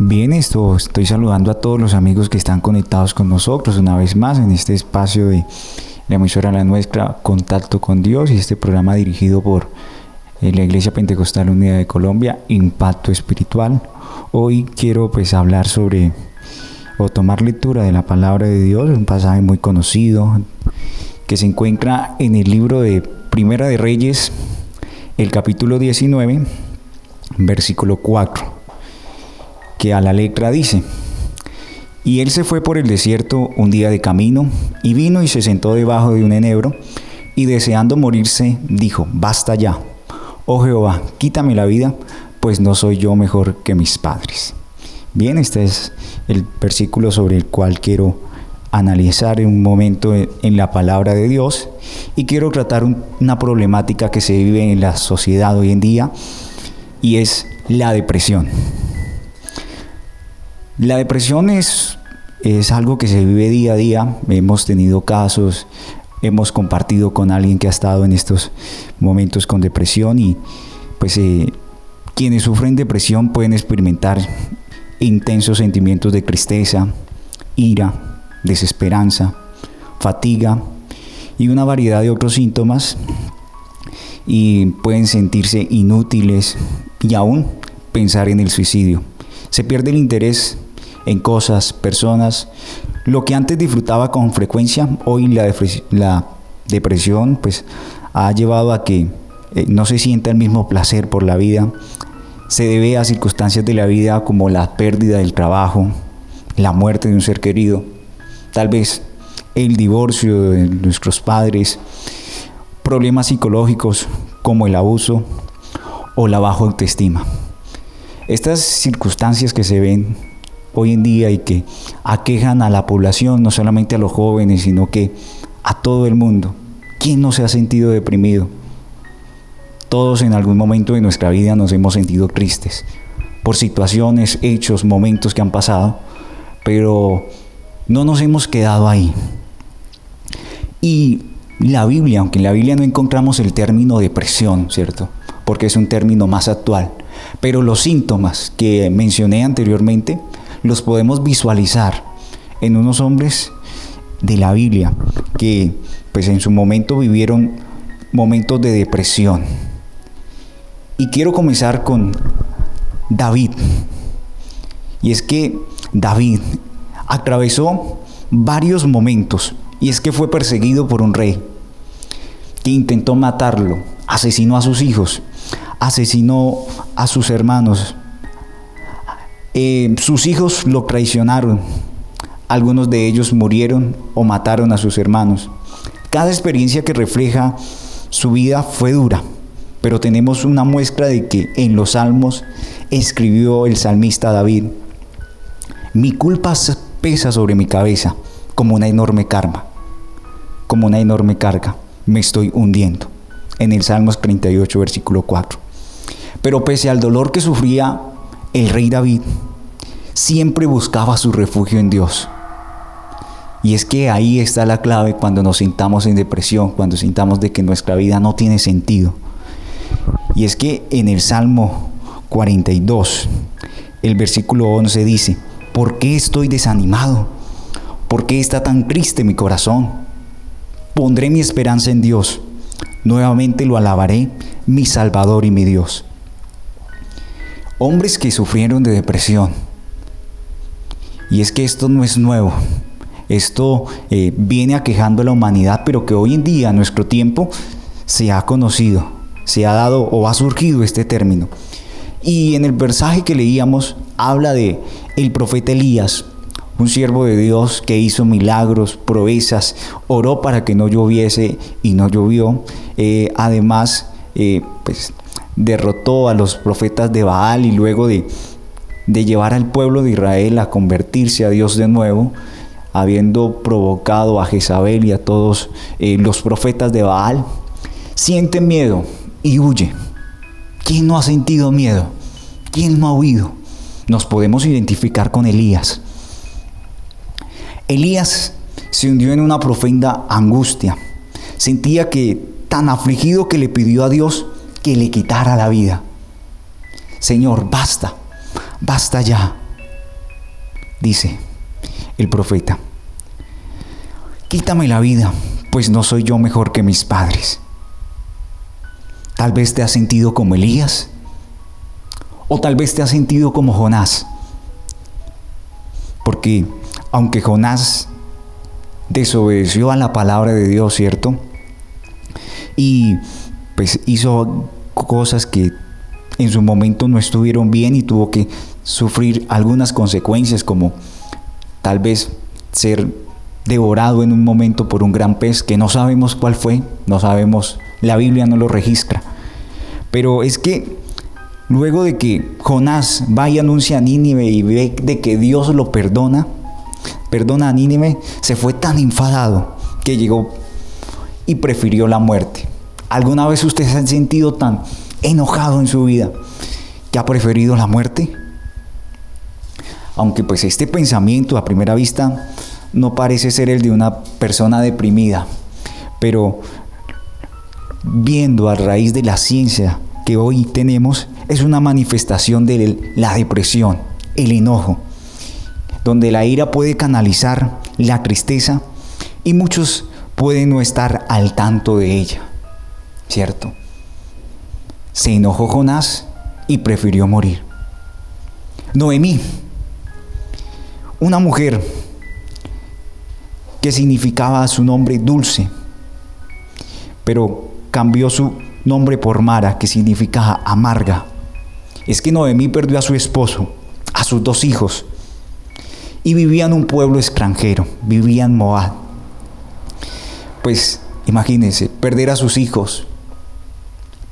Bien, esto estoy saludando a todos los amigos que están conectados con nosotros una vez más en este espacio de la emisora La Nuestra, Contacto con Dios y este programa dirigido por eh, la Iglesia Pentecostal Unida de Colombia, Impacto Espiritual. Hoy quiero pues hablar sobre o tomar lectura de la palabra de Dios, un pasaje muy conocido que se encuentra en el libro de Primera de Reyes, el capítulo 19, versículo 4 que a la letra dice, y él se fue por el desierto un día de camino, y vino y se sentó debajo de un enebro, y deseando morirse, dijo, basta ya, oh Jehová, quítame la vida, pues no soy yo mejor que mis padres. Bien, este es el versículo sobre el cual quiero analizar un momento en la palabra de Dios y quiero tratar una problemática que se vive en la sociedad hoy en día y es la depresión. La depresión es, es algo que se vive día a día. Hemos tenido casos, hemos compartido con alguien que ha estado en estos momentos con depresión y pues eh, quienes sufren depresión pueden experimentar intensos sentimientos de tristeza, ira, desesperanza, fatiga y una variedad de otros síntomas y pueden sentirse inútiles y aún pensar en el suicidio. Se pierde el interés en cosas, personas. Lo que antes disfrutaba con frecuencia, hoy la, la depresión pues ha llevado a que eh, no se sienta el mismo placer por la vida. Se debe a circunstancias de la vida como la pérdida del trabajo, la muerte de un ser querido, tal vez el divorcio de nuestros padres, problemas psicológicos como el abuso o la baja autoestima. Estas circunstancias que se ven hoy en día y que aquejan a la población, no solamente a los jóvenes, sino que a todo el mundo. ¿Quién no se ha sentido deprimido? Todos en algún momento de nuestra vida nos hemos sentido tristes por situaciones, hechos, momentos que han pasado, pero no nos hemos quedado ahí. Y la Biblia, aunque en la Biblia no encontramos el término depresión, ¿cierto? Porque es un término más actual, pero los síntomas que mencioné anteriormente los podemos visualizar en unos hombres de la Biblia que pues en su momento vivieron momentos de depresión. Y quiero comenzar con David. Y es que David atravesó varios momentos y es que fue perseguido por un rey que intentó matarlo, asesinó a sus hijos, asesinó a sus hermanos, eh, sus hijos lo traicionaron, algunos de ellos murieron o mataron a sus hermanos. Cada experiencia que refleja su vida fue dura, pero tenemos una muestra de que en los salmos escribió el salmista David, mi culpa pesa sobre mi cabeza como una enorme karma, como una enorme carga, me estoy hundiendo. En el Salmos 38, versículo 4. Pero pese al dolor que sufría el rey David siempre buscaba su refugio en Dios. Y es que ahí está la clave cuando nos sintamos en depresión, cuando sintamos de que nuestra vida no tiene sentido. Y es que en el Salmo 42, el versículo 11 dice, ¿por qué estoy desanimado? ¿Por qué está tan triste mi corazón? Pondré mi esperanza en Dios. Nuevamente lo alabaré, mi Salvador y mi Dios. Hombres que sufrieron de depresión. Y es que esto no es nuevo. Esto eh, viene aquejando a la humanidad, pero que hoy en día, en nuestro tiempo, se ha conocido, se ha dado o ha surgido este término. Y en el versaje que leíamos habla de el profeta Elías, un siervo de Dios que hizo milagros, proezas, oró para que no lloviese y no llovió. Eh, además, eh, pues derrotó a los profetas de Baal y luego de, llevar al pueblo de Israel a convertirse a Dios de nuevo, habiendo provocado a Jezabel y a todos eh, los profetas de Baal, siente miedo y huye. ¿Quién no ha sentido miedo? ¿Quién no ha huido? Nos podemos identificar con Elías. Elías se hundió en una profunda angustia. Sentía que tan afligido que le pidió a Dios que le quitara la vida. Señor, basta, basta ya, dice el profeta, quítame la vida, pues no soy yo mejor que mis padres. Tal vez te has sentido como Elías, o tal vez te has sentido como Jonás. Porque aunque Jonás desobedeció a la palabra de Dios, ¿cierto? Y pues hizo cosas que en su momento no estuvieron bien y tuvo que sufrir algunas consecuencias como tal vez ser devorado en un momento por un gran pez que no sabemos cuál fue, no sabemos, la Biblia no lo registra. Pero es que luego de que Jonás va y anuncia a Nínive y ve de que Dios lo perdona, perdona a Nínive, se fue tan enfadado que llegó y prefirió la muerte. ¿Alguna vez usted se ha sentido tan enojado en su vida que ha preferido la muerte? Aunque pues este pensamiento a primera vista no parece ser el de una persona deprimida, pero viendo a raíz de la ciencia que hoy tenemos, es una manifestación de la depresión, el enojo, donde la ira puede canalizar la tristeza y muchos pueden no estar al tanto de ella, ¿cierto? Se enojó Jonás y prefirió morir. Noemí, una mujer que significaba su nombre dulce, pero cambió su nombre por Mara, que significa amarga. Es que Noemí perdió a su esposo, a sus dos hijos, y vivía en un pueblo extranjero, vivía en Moab. Pues imagínense, perder a sus hijos,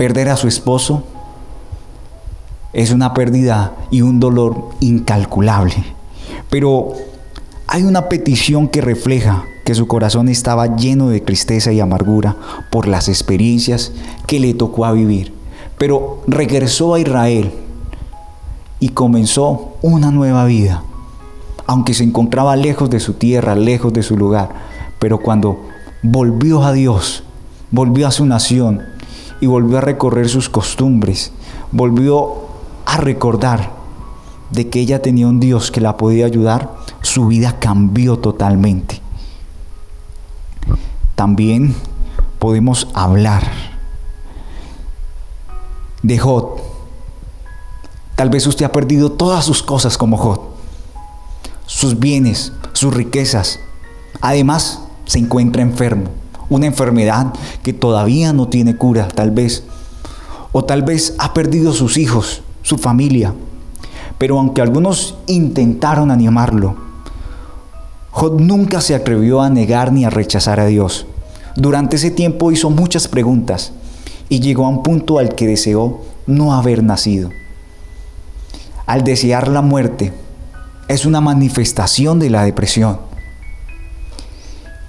perder a su esposo, es una pérdida y un dolor incalculable. Pero hay una petición que refleja que su corazón estaba lleno de tristeza y amargura por las experiencias que le tocó a vivir. Pero regresó a Israel y comenzó una nueva vida, aunque se encontraba lejos de su tierra, lejos de su lugar. Pero cuando volvió a Dios, volvió a su nación y volvió a recorrer sus costumbres, volvió a recordar de que ella tenía un Dios que la podía ayudar, su vida cambió totalmente. También podemos hablar de Jod. Tal vez usted ha perdido todas sus cosas como Jod, sus bienes, sus riquezas. Además, se encuentra enfermo, una enfermedad que todavía no tiene cura, tal vez. O tal vez ha perdido sus hijos, su familia, pero aunque algunos intentaron animarlo, Job nunca se atrevió a negar ni a rechazar a Dios. Durante ese tiempo hizo muchas preguntas y llegó a un punto al que deseó no haber nacido. Al desear la muerte, es una manifestación de la depresión.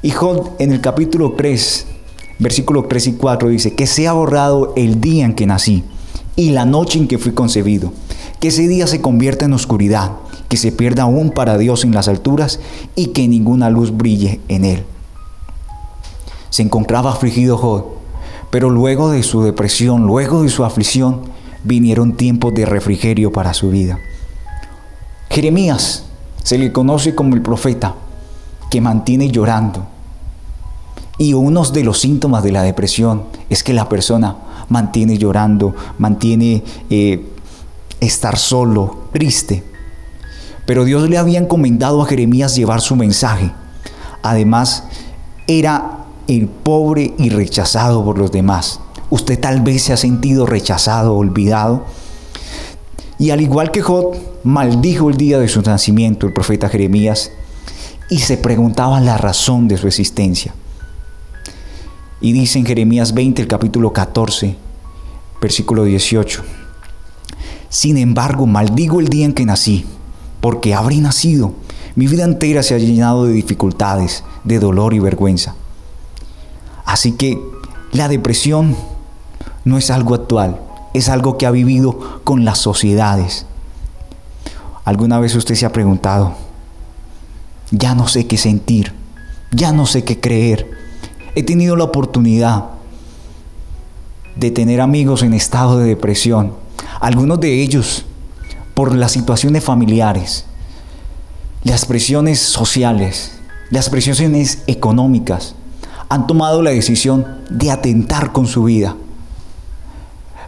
Y Job en el capítulo 3, versículos 3 y 4 dice, que sea borrado el día en que nací y la noche en que fui concebido que ese día se convierta en oscuridad, que se pierda aún para Dios en las alturas y que ninguna luz brille en él. Se encontraba afligido Job, pero luego de su depresión, luego de su aflicción, vinieron tiempos de refrigerio para su vida. Jeremías se le conoce como el profeta que mantiene llorando. Y uno de los síntomas de la depresión es que la persona mantiene llorando, mantiene eh, estar solo, triste. Pero Dios le había encomendado a Jeremías llevar su mensaje. Además, era el pobre y rechazado por los demás. Usted tal vez se ha sentido rechazado, olvidado. Y al igual que Job, maldijo el día de su nacimiento el profeta Jeremías y se preguntaba la razón de su existencia. Y dice en Jeremías 20, el capítulo 14, versículo 18. Sin embargo, maldigo el día en que nací, porque habré nacido. Mi vida entera se ha llenado de dificultades, de dolor y vergüenza. Así que la depresión no es algo actual, es algo que ha vivido con las sociedades. ¿Alguna vez usted se ha preguntado, ya no sé qué sentir, ya no sé qué creer? He tenido la oportunidad de tener amigos en estado de depresión algunos de ellos por las situaciones familiares, las presiones sociales, las presiones económicas, han tomado la decisión de atentar con su vida.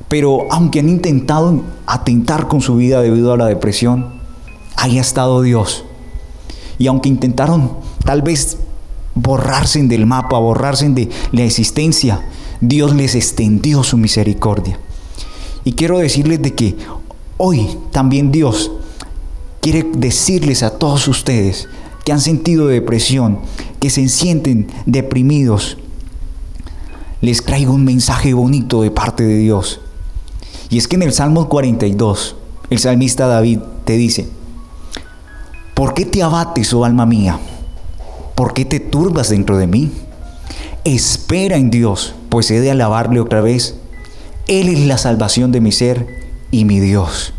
Pero aunque han intentado atentar con su vida debido a la depresión, ahí ha estado Dios. Y aunque intentaron tal vez borrarse del mapa, borrarse de la existencia, Dios les extendió su misericordia. Y quiero decirles de que hoy también Dios quiere decirles a todos ustedes que han sentido depresión, que se sienten deprimidos, les traigo un mensaje bonito de parte de Dios. Y es que en el Salmo 42, el salmista David te dice, ¿por qué te abates, oh alma mía? ¿Por qué te turbas dentro de mí? Espera en Dios, pues he de alabarle otra vez. Él es la salvación de mi ser y mi Dios.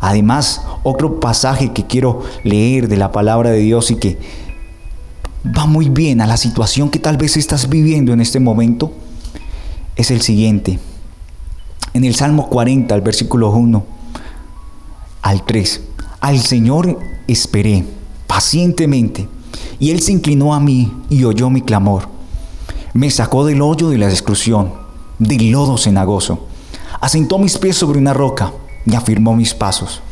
Además, otro pasaje que quiero leer de la palabra de Dios y que va muy bien a la situación que tal vez estás viviendo en este momento es el siguiente. En el Salmo 40, al versículo 1 al 3, al Señor esperé pacientemente y Él se inclinó a mí y oyó mi clamor. Me sacó del hoyo de la exclusión, del lodo cenagoso. Asentó mis pies sobre una roca y afirmó mis pasos.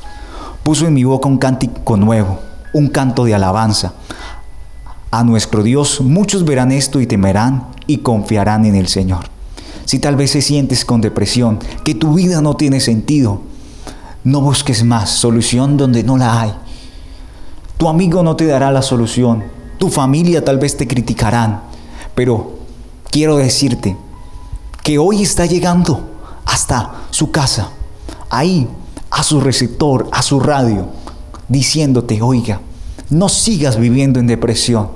Puso en mi boca un cántico nuevo, un canto de alabanza. A nuestro Dios muchos verán esto y temerán y confiarán en el Señor. Si tal vez se sientes con depresión, que tu vida no tiene sentido, no busques más solución donde no la hay. Tu amigo no te dará la solución, tu familia tal vez te criticarán, pero quiero decirte que hoy está llegando hasta su casa ahí a su receptor, a su radio, diciéndote, oiga, no sigas viviendo en depresión,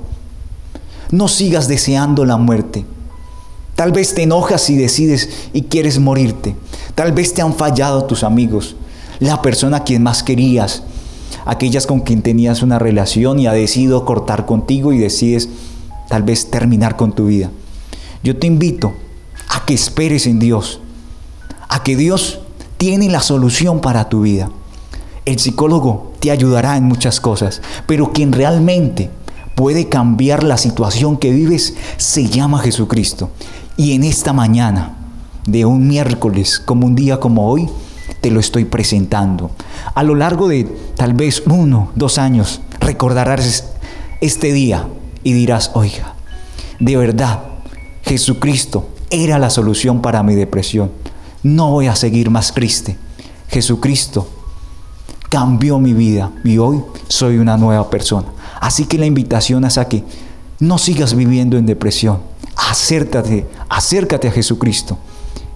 no sigas deseando la muerte. Tal vez te enojas y decides y quieres morirte. Tal vez te han fallado tus amigos, la persona a quien más querías, aquellas con quien tenías una relación y ha decidido cortar contigo y decides tal vez terminar con tu vida. Yo te invito a que esperes en Dios, a que Dios tiene la solución para tu vida. El psicólogo te ayudará en muchas cosas, pero quien realmente puede cambiar la situación que vives se llama Jesucristo. Y en esta mañana de un miércoles, como un día como hoy, te lo estoy presentando. A lo largo de tal vez uno, dos años, recordarás este día y dirás, oiga, de verdad, Jesucristo era la solución para mi depresión no voy a seguir más triste. Jesucristo cambió mi vida y hoy soy una nueva persona. Así que la invitación es a que no sigas viviendo en depresión. Acércate, acércate a Jesucristo,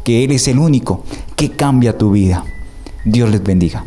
que Él es el único que cambia tu vida. Dios les bendiga.